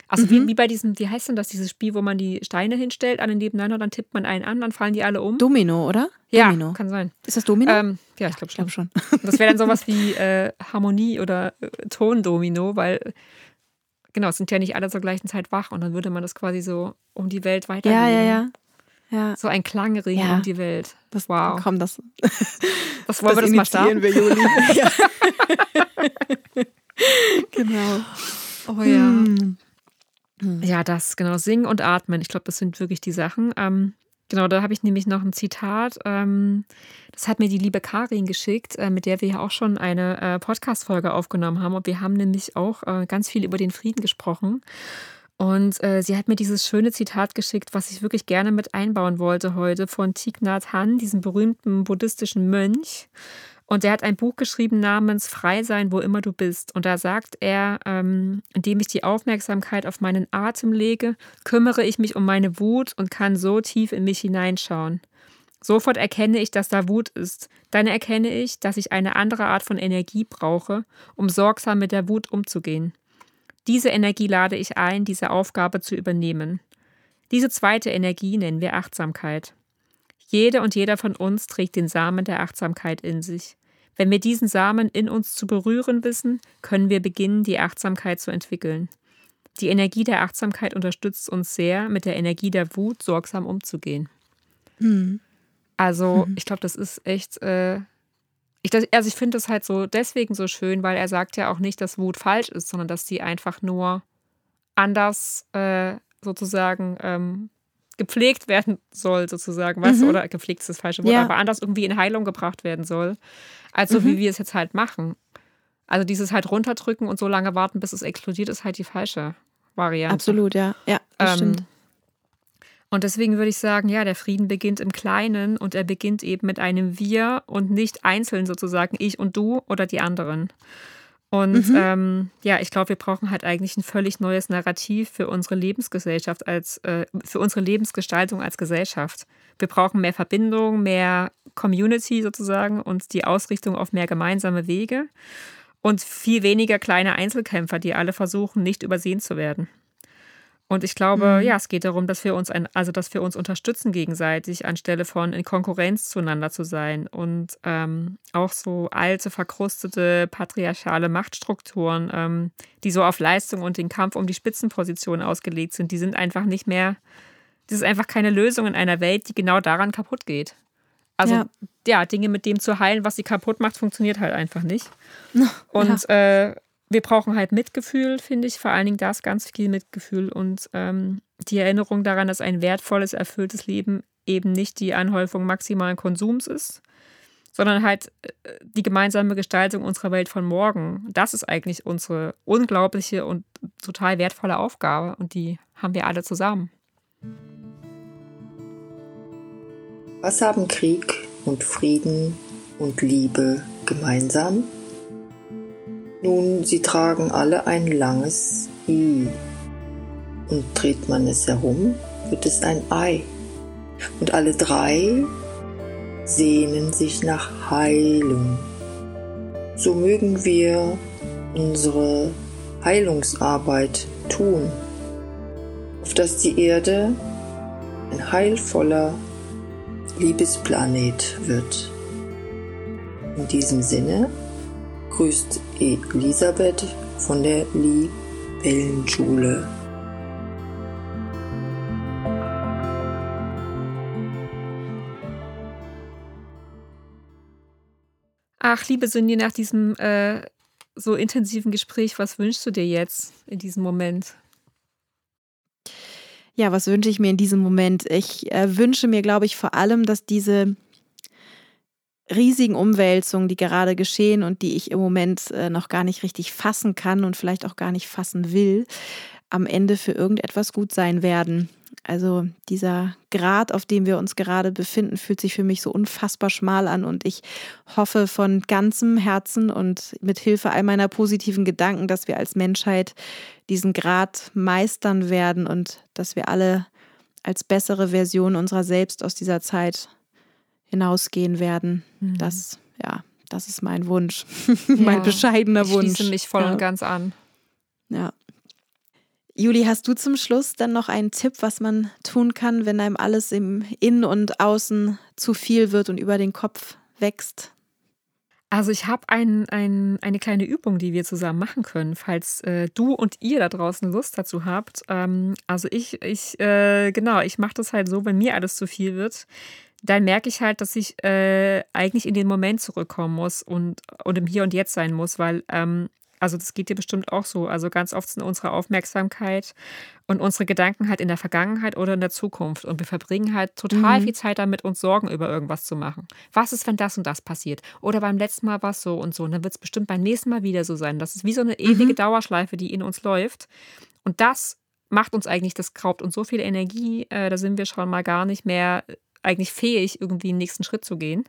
also mhm. wie, wie bei diesem, wie heißt denn das, dieses Spiel, wo man die Steine hinstellt, alle nebeneinander, dann tippt man einen an, dann fallen die alle um. Domino, oder? Ja, Domino. kann sein. Ist das Domino? Ähm, ja, ich glaube glaub schon. Das wäre dann sowas wie äh, Harmonie oder äh, Tondomino, weil genau, es sind ja nicht alle zur gleichen Zeit wach und dann würde man das quasi so um die Welt weitergeben. Ja, ja, ja. ja. So ein Klangring ja. um die Welt. Das, wow. Komm, das, das wollen das wir das mal starten. wir, Juli. ja. genau. Oh ja. Hm. Ja, das, genau. Singen und atmen. Ich glaube, das sind wirklich die Sachen. Ähm, Genau, da habe ich nämlich noch ein Zitat. Ähm, das hat mir die liebe Karin geschickt, äh, mit der wir ja auch schon eine äh, Podcast-Folge aufgenommen haben. Und wir haben nämlich auch äh, ganz viel über den Frieden gesprochen. Und sie hat mir dieses schöne Zitat geschickt, was ich wirklich gerne mit einbauen wollte heute, von Thich Nhat Hanh, diesem berühmten buddhistischen Mönch. Und er hat ein Buch geschrieben namens Frei sein, wo immer du bist. Und da sagt er, ähm, indem ich die Aufmerksamkeit auf meinen Atem lege, kümmere ich mich um meine Wut und kann so tief in mich hineinschauen. Sofort erkenne ich, dass da Wut ist. Dann erkenne ich, dass ich eine andere Art von Energie brauche, um sorgsam mit der Wut umzugehen. Diese Energie lade ich ein, diese Aufgabe zu übernehmen. Diese zweite Energie nennen wir Achtsamkeit. Jede und jeder von uns trägt den Samen der Achtsamkeit in sich. Wenn wir diesen Samen in uns zu berühren wissen, können wir beginnen, die Achtsamkeit zu entwickeln. Die Energie der Achtsamkeit unterstützt uns sehr, mit der Energie der Wut sorgsam umzugehen. Mhm. Also, mhm. ich glaube, das ist echt. Äh, ich, also, ich finde das halt so deswegen so schön, weil er sagt ja auch nicht, dass Wut falsch ist, sondern dass sie einfach nur anders äh, sozusagen ähm, gepflegt werden soll, sozusagen, weißt mhm. du, oder gepflegt ist das falsche Wort, ja. aber anders irgendwie in Heilung gebracht werden soll, als so, mhm. wie wir es jetzt halt machen. Also dieses halt runterdrücken und so lange warten, bis es explodiert, ist halt die falsche Variante. Absolut, ja. Ja, das ähm, stimmt. Und deswegen würde ich sagen, ja, der Frieden beginnt im Kleinen und er beginnt eben mit einem Wir und nicht einzeln sozusagen ich und du oder die anderen. Und mhm. ähm, ja, ich glaube, wir brauchen halt eigentlich ein völlig neues Narrativ für unsere Lebensgesellschaft als äh, für unsere Lebensgestaltung als Gesellschaft. Wir brauchen mehr Verbindung, mehr Community sozusagen und die Ausrichtung auf mehr gemeinsame Wege und viel weniger kleine Einzelkämpfer, die alle versuchen, nicht übersehen zu werden. Und ich glaube, mhm. ja, es geht darum, dass wir uns ein, also dass wir uns unterstützen gegenseitig, anstelle von in Konkurrenz zueinander zu sein. Und ähm, auch so alte, verkrustete, patriarchale Machtstrukturen, ähm, die so auf Leistung und den Kampf um die Spitzenposition ausgelegt sind, die sind einfach nicht mehr, das ist einfach keine Lösung in einer Welt, die genau daran kaputt geht. Also ja, ja Dinge mit dem zu heilen, was sie kaputt macht, funktioniert halt einfach nicht. Und ja. äh, wir brauchen halt Mitgefühl, finde ich, vor allen Dingen das ganz viel Mitgefühl und ähm, die Erinnerung daran, dass ein wertvolles, erfülltes Leben eben nicht die Anhäufung maximalen Konsums ist, sondern halt äh, die gemeinsame Gestaltung unserer Welt von morgen. Das ist eigentlich unsere unglaubliche und total wertvolle Aufgabe und die haben wir alle zusammen. Was haben Krieg und Frieden und Liebe gemeinsam? Nun, sie tragen alle ein langes I. Und dreht man es herum, wird es ein Ei. Und alle drei sehnen sich nach Heilung. So mögen wir unsere Heilungsarbeit tun, auf dass die Erde ein heilvoller Liebesplanet wird. In diesem Sinne grüßt Elisabeth von der Libellenschule. Ach, liebe Sünde, nach diesem äh, so intensiven Gespräch, was wünschst du dir jetzt in diesem Moment? Ja, was wünsche ich mir in diesem Moment? Ich äh, wünsche mir, glaube ich, vor allem, dass diese riesigen Umwälzungen, die gerade geschehen und die ich im Moment äh, noch gar nicht richtig fassen kann und vielleicht auch gar nicht fassen will, am Ende für irgendetwas gut sein werden. Also dieser Grad, auf dem wir uns gerade befinden, fühlt sich für mich so unfassbar schmal an und ich hoffe von ganzem Herzen und mit Hilfe all meiner positiven Gedanken, dass wir als Menschheit diesen Grad meistern werden und dass wir alle als bessere Version unserer selbst aus dieser Zeit hinausgehen werden. Mhm. Das, ja, das ist mein Wunsch. mein ja, bescheidener Wunsch. Ich schließe mich voll ja. und ganz an. Ja. Juli, hast du zum Schluss dann noch einen Tipp, was man tun kann, wenn einem alles im Innen und Außen zu viel wird und über den Kopf wächst? Also ich habe ein, ein, eine kleine Übung, die wir zusammen machen können, falls äh, du und ihr da draußen Lust dazu habt. Ähm, also ich, ich äh, genau, ich mache das halt so, wenn mir alles zu viel wird, dann merke ich halt, dass ich äh, eigentlich in den Moment zurückkommen muss und, und im Hier und Jetzt sein muss, weil, ähm, also das geht dir bestimmt auch so. Also ganz oft sind unsere Aufmerksamkeit und unsere Gedanken halt in der Vergangenheit oder in der Zukunft. Und wir verbringen halt total mhm. viel Zeit damit, uns Sorgen über irgendwas zu machen. Was ist, wenn das und das passiert? Oder beim letzten Mal war es so und so. Und dann wird es bestimmt beim nächsten Mal wieder so sein. Das ist wie so eine ewige mhm. Dauerschleife, die in uns läuft. Und das macht uns eigentlich, das raubt uns so viel Energie, äh, da sind wir schon mal gar nicht mehr eigentlich fähig, irgendwie den nächsten Schritt zu gehen.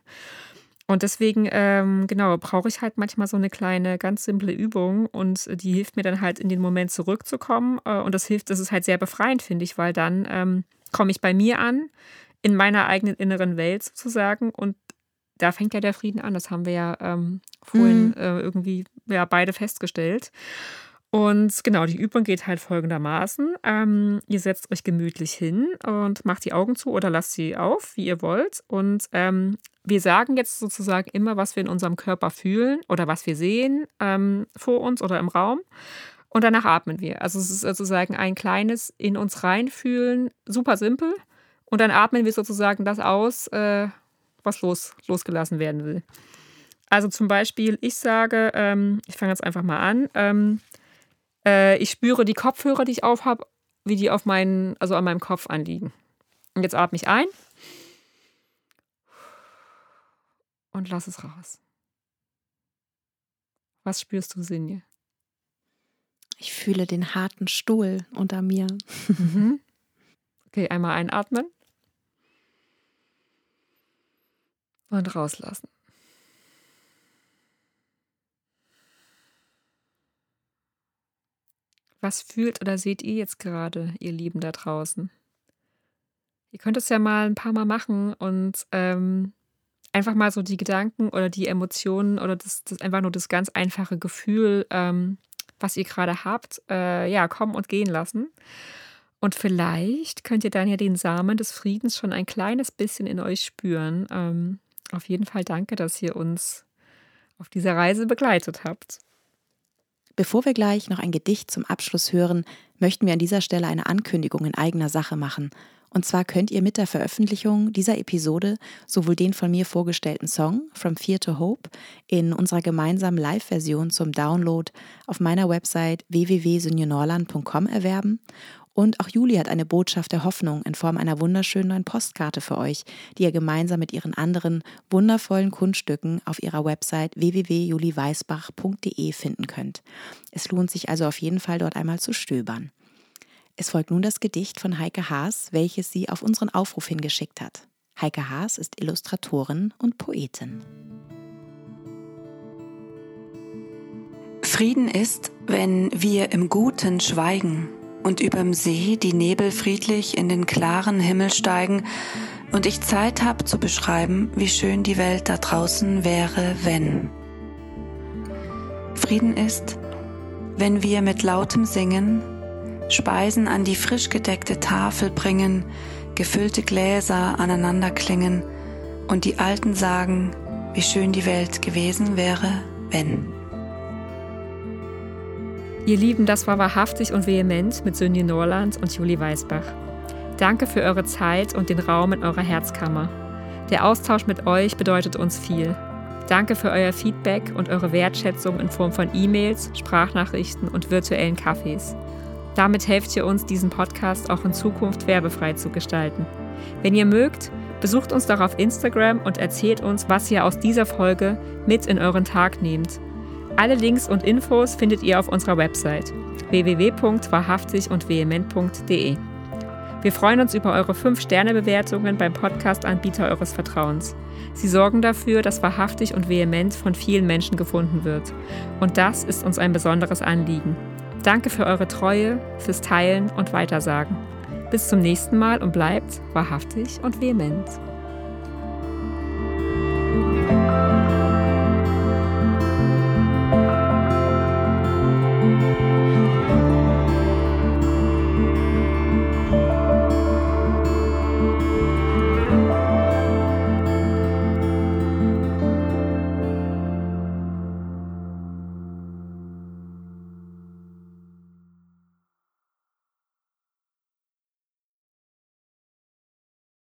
Und deswegen, ähm, genau, brauche ich halt manchmal so eine kleine, ganz simple Übung und die hilft mir dann halt in den Moment zurückzukommen. Äh, und das hilft, das ist halt sehr befreiend, finde ich, weil dann ähm, komme ich bei mir an, in meiner eigenen inneren Welt sozusagen. Und da fängt ja der Frieden an. Das haben wir ja ähm, vorhin mhm. äh, irgendwie ja, beide festgestellt. Und genau, die Übung geht halt folgendermaßen. Ähm, ihr setzt euch gemütlich hin und macht die Augen zu oder lasst sie auf, wie ihr wollt. Und ähm, wir sagen jetzt sozusagen immer, was wir in unserem Körper fühlen oder was wir sehen ähm, vor uns oder im Raum. Und danach atmen wir. Also es ist sozusagen ein kleines in uns reinfühlen, super simpel. Und dann atmen wir sozusagen das aus, äh, was los, losgelassen werden will. Also zum Beispiel, ich sage, ähm, ich fange jetzt einfach mal an, ähm, äh, ich spüre die Kopfhörer, die ich auf habe, wie die auf meinen, also an meinem Kopf anliegen. Und jetzt atme ich ein und lass es raus. Was spürst du, Sinje? Ich fühle den harten Stuhl unter mir. Mhm. Okay, einmal einatmen und rauslassen. Was fühlt oder seht ihr jetzt gerade, ihr Lieben da draußen? Ihr könnt es ja mal ein paar Mal machen und ähm, einfach mal so die Gedanken oder die Emotionen oder das, das einfach nur das ganz einfache Gefühl, ähm, was ihr gerade habt, äh, ja, kommen und gehen lassen. Und vielleicht könnt ihr dann ja den Samen des Friedens schon ein kleines bisschen in euch spüren. Ähm, auf jeden Fall danke, dass ihr uns auf dieser Reise begleitet habt. Bevor wir gleich noch ein Gedicht zum Abschluss hören, möchten wir an dieser Stelle eine Ankündigung in eigener Sache machen. Und zwar könnt ihr mit der Veröffentlichung dieser Episode sowohl den von mir vorgestellten Song From Fear to Hope in unserer gemeinsamen Live-Version zum Download auf meiner Website www.synjonorland.com erwerben und auch Juli hat eine Botschaft der Hoffnung in Form einer wunderschönen neuen Postkarte für euch, die ihr gemeinsam mit ihren anderen wundervollen Kunststücken auf ihrer Website www.juliweisbach.de finden könnt. Es lohnt sich also auf jeden Fall dort einmal zu stöbern. Es folgt nun das Gedicht von Heike Haas, welches sie auf unseren Aufruf hingeschickt hat. Heike Haas ist Illustratorin und Poetin. Frieden ist, wenn wir im Guten schweigen und überm See die Nebel friedlich in den klaren Himmel steigen und ich Zeit hab zu beschreiben, wie schön die Welt da draußen wäre, wenn. Frieden ist, wenn wir mit lautem Singen Speisen an die frisch gedeckte Tafel bringen, gefüllte Gläser aneinander klingen und die Alten sagen, wie schön die Welt gewesen wäre, wenn. Ihr Lieben, das war wahrhaftig und vehement mit Sönje Norland und Julie Weisbach. Danke für eure Zeit und den Raum in eurer Herzkammer. Der Austausch mit euch bedeutet uns viel. Danke für euer Feedback und eure Wertschätzung in Form von E-Mails, Sprachnachrichten und virtuellen Kaffees. Damit helft ihr uns, diesen Podcast auch in Zukunft werbefrei zu gestalten. Wenn ihr mögt, besucht uns doch auf Instagram und erzählt uns, was ihr aus dieser Folge mit in euren Tag nehmt alle Links und Infos findet ihr auf unserer Website www.wahrhaftig und vehement.de. Wir freuen uns über eure 5-Sterne-Bewertungen beim Podcast-Anbieter eures Vertrauens. Sie sorgen dafür, dass wahrhaftig und vehement von vielen Menschen gefunden wird. Und das ist uns ein besonderes Anliegen. Danke für eure Treue, fürs Teilen und Weitersagen. Bis zum nächsten Mal und bleibt wahrhaftig und vehement.